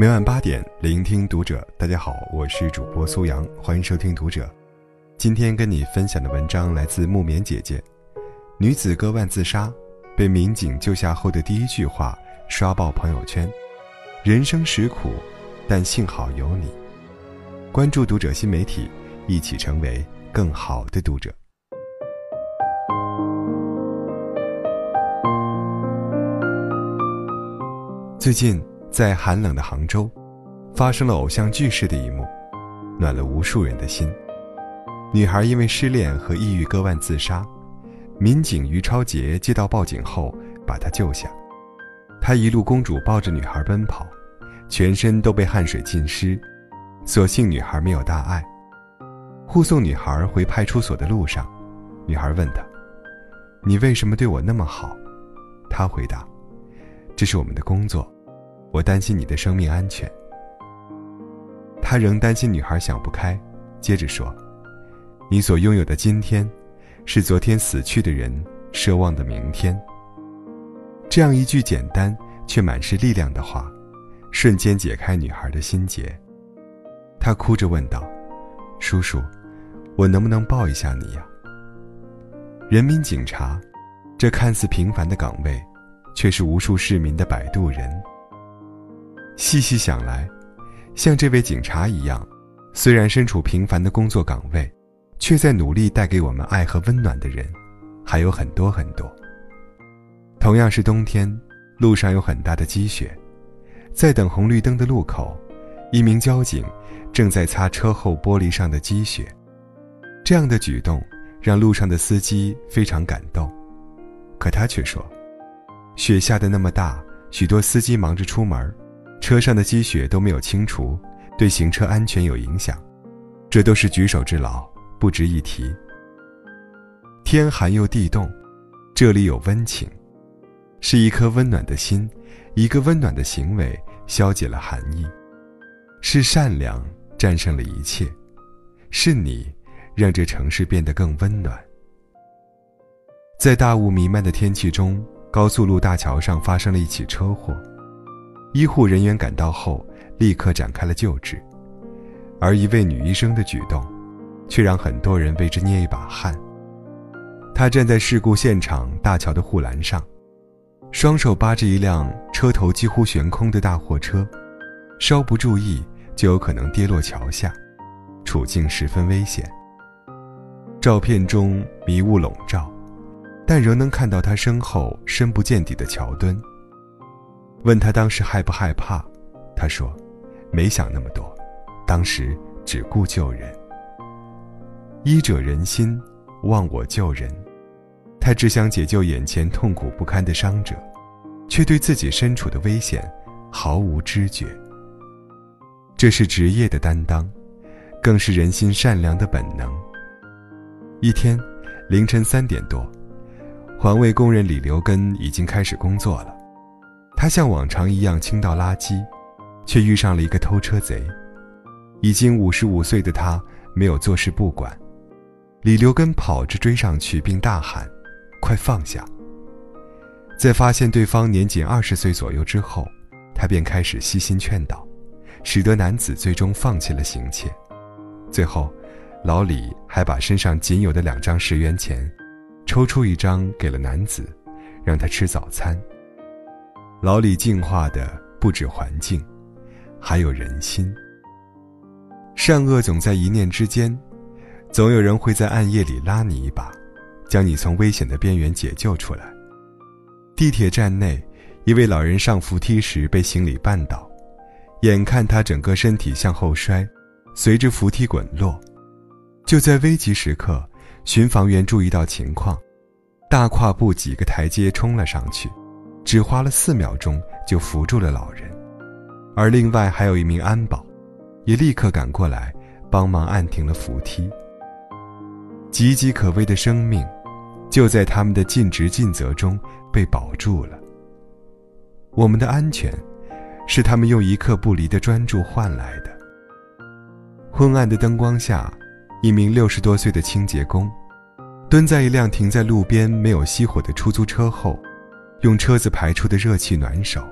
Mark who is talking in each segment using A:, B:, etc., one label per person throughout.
A: 每晚八点，聆听读者。大家好，我是主播苏阳，欢迎收听读者。今天跟你分享的文章来自木棉姐姐。女子割腕自杀，被民警救下后的第一句话刷爆朋友圈：“人生实苦，但幸好有你。”关注读者新媒体，一起成为更好的读者。最近。在寒冷的杭州，发生了偶像剧式的一幕，暖了无数人的心。女孩因为失恋和抑郁割腕自杀，民警于超杰接到报警后把她救下。他一路公主抱着女孩奔跑，全身都被汗水浸湿，所幸女孩没有大碍。护送女孩回派出所的路上，女孩问他：“你为什么对我那么好？”他回答：“这是我们的工作。”我担心你的生命安全。他仍担心女孩想不开，接着说：“你所拥有的今天，是昨天死去的人奢望的明天。”这样一句简单却满是力量的话，瞬间解开女孩的心结。她哭着问道：“叔叔，我能不能抱一下你呀？”人民警察，这看似平凡的岗位，却是无数市民的摆渡人。细细想来，像这位警察一样，虽然身处平凡的工作岗位，却在努力带给我们爱和温暖的人，还有很多很多。同样是冬天，路上有很大的积雪，在等红绿灯的路口，一名交警正在擦车后玻璃上的积雪。这样的举动让路上的司机非常感动，可他却说：“雪下的那么大，许多司机忙着出门。”车上的积雪都没有清除，对行车安全有影响，这都是举手之劳，不值一提。天寒又地冻，这里有温情，是一颗温暖的心，一个温暖的行为消解了寒意，是善良战胜了一切，是你让这城市变得更温暖。在大雾弥漫的天气中，高速路大桥上发生了一起车祸。医护人员赶到后，立刻展开了救治，而一位女医生的举动，却让很多人为之捏一把汗。她站在事故现场大桥的护栏上，双手扒着一辆车头几乎悬空的大货车，稍不注意就有可能跌落桥下，处境十分危险。照片中迷雾笼罩，但仍能看到她身后深不见底的桥墩。问他当时害不害怕，他说：“没想那么多，当时只顾救人。医者仁心，忘我救人。他只想解救眼前痛苦不堪的伤者，却对自己身处的危险毫无知觉。这是职业的担当，更是人心善良的本能。一天凌晨三点多，环卫工人李留根已经开始工作了。”他像往常一样倾倒垃圾，却遇上了一个偷车贼。已经五十五岁的他没有坐视不管，李留根跑着追上去，并大喊：“快放下！”在发现对方年仅二十岁左右之后，他便开始悉心劝导，使得男子最终放弃了行窃。最后，老李还把身上仅有的两张十元钱，抽出一张给了男子，让他吃早餐。老李净化的不止环境，还有人心。善恶总在一念之间，总有人会在暗夜里拉你一把，将你从危险的边缘解救出来。地铁站内，一位老人上扶梯时被行李绊倒，眼看他整个身体向后摔，随着扶梯滚落。就在危急时刻，巡防员注意到情况，大跨步几个台阶冲了上去。只花了四秒钟就扶住了老人，而另外还有一名安保，也立刻赶过来帮忙按停了扶梯。岌岌可危的生命，就在他们的尽职尽责中被保住了。我们的安全，是他们用一刻不离的专注换来的。昏暗的灯光下，一名六十多岁的清洁工，蹲在一辆停在路边没有熄火的出租车后。用车子排出的热气暖手。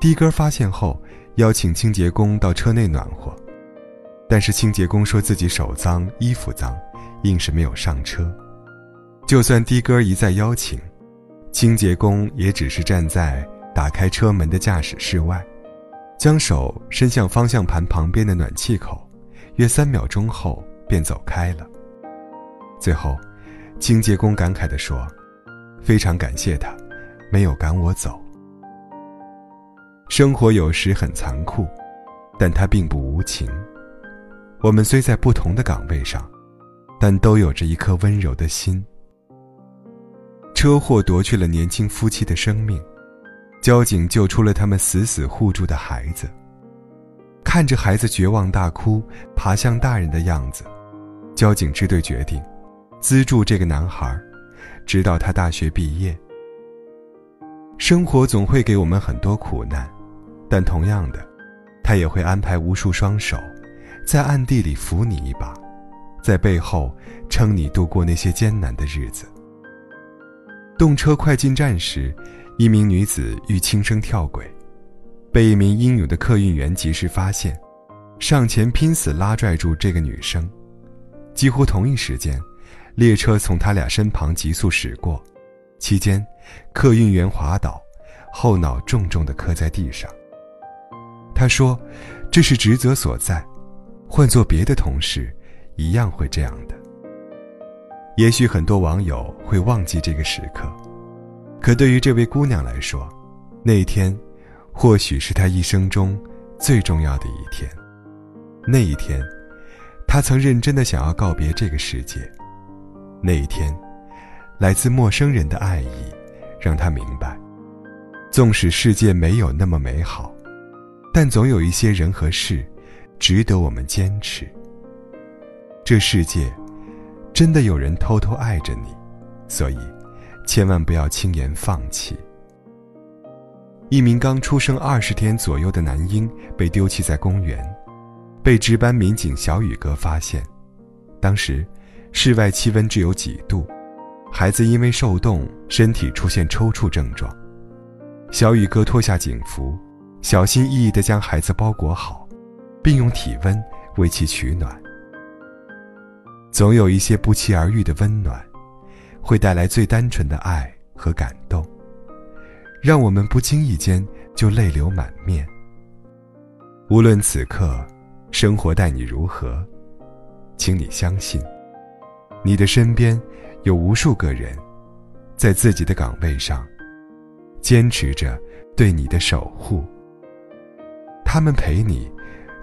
A: 的哥发现后，邀请清洁工到车内暖和，但是清洁工说自己手脏、衣服脏，硬是没有上车。就算的哥一再邀请，清洁工也只是站在打开车门的驾驶室外，将手伸向方向盘旁边的暖气口，约三秒钟后便走开了。最后，清洁工感慨地说：“非常感谢他，没有赶我走。”生活有时很残酷，但它并不无情。我们虽在不同的岗位上，但都有着一颗温柔的心。车祸夺去了年轻夫妻的生命，交警救出了他们死死护住的孩子。看着孩子绝望大哭、爬向大人的样子，交警支队决定资助这个男孩，直到他大学毕业。生活总会给我们很多苦难，但同样的，他也会安排无数双手，在暗地里扶你一把，在背后撑你度过那些艰难的日子。动车快进站时，一名女子欲轻生跳轨，被一名英勇的客运员及时发现，上前拼死拉拽住这个女生。几乎同一时间，列车从他俩身旁急速驶过，期间，客运员滑倒，后脑重重地磕在地上。他说：“这是职责所在，换做别的同事，一样会这样的。”也许很多网友会忘记这个时刻，可对于这位姑娘来说，那一天，或许是她一生中最重要的一天。那一天，她曾认真的想要告别这个世界。那一天，来自陌生人的爱意，让他明白，纵使世界没有那么美好，但总有一些人和事，值得我们坚持。这世界。真的有人偷偷爱着你，所以，千万不要轻言放弃。一名刚出生二十天左右的男婴被丢弃在公园，被值班民警小雨哥发现。当时，室外气温只有几度，孩子因为受冻，身体出现抽搐症状。小雨哥脱下警服，小心翼翼地将孩子包裹好，并用体温为其取暖。总有一些不期而遇的温暖，会带来最单纯的爱和感动，让我们不经意间就泪流满面。无论此刻生活待你如何，请你相信，你的身边有无数个人，在自己的岗位上坚持着对你的守护。他们陪你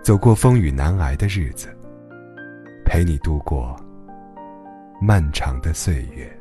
A: 走过风雨难挨的日子。陪你度过漫长的岁月。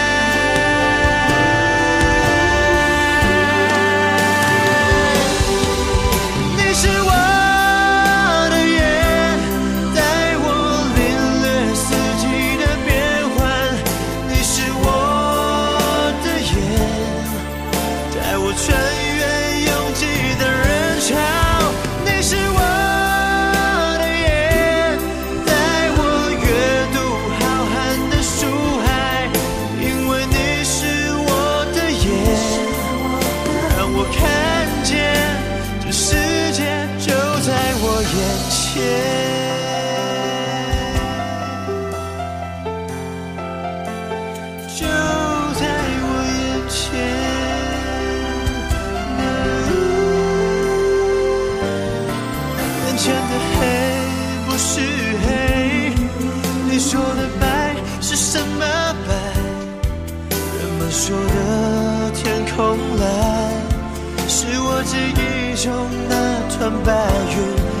B: 眼前就在我眼前，眼前的黑不是黑，你说的白是什么白？人们说的天空蓝，是我记忆中那团白云。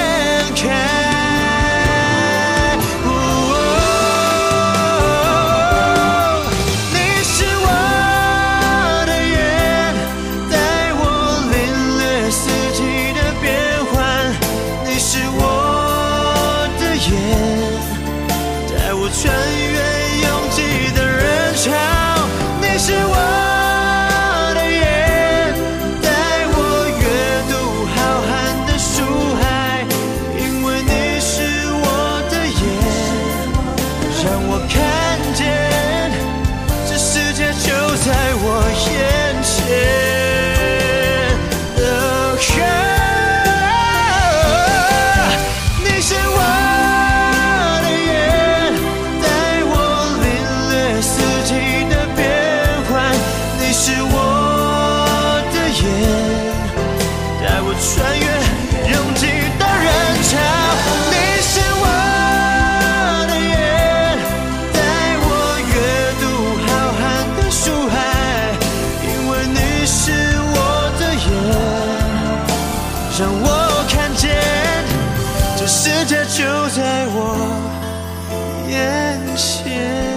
B: 让我看见这世界就在我眼前。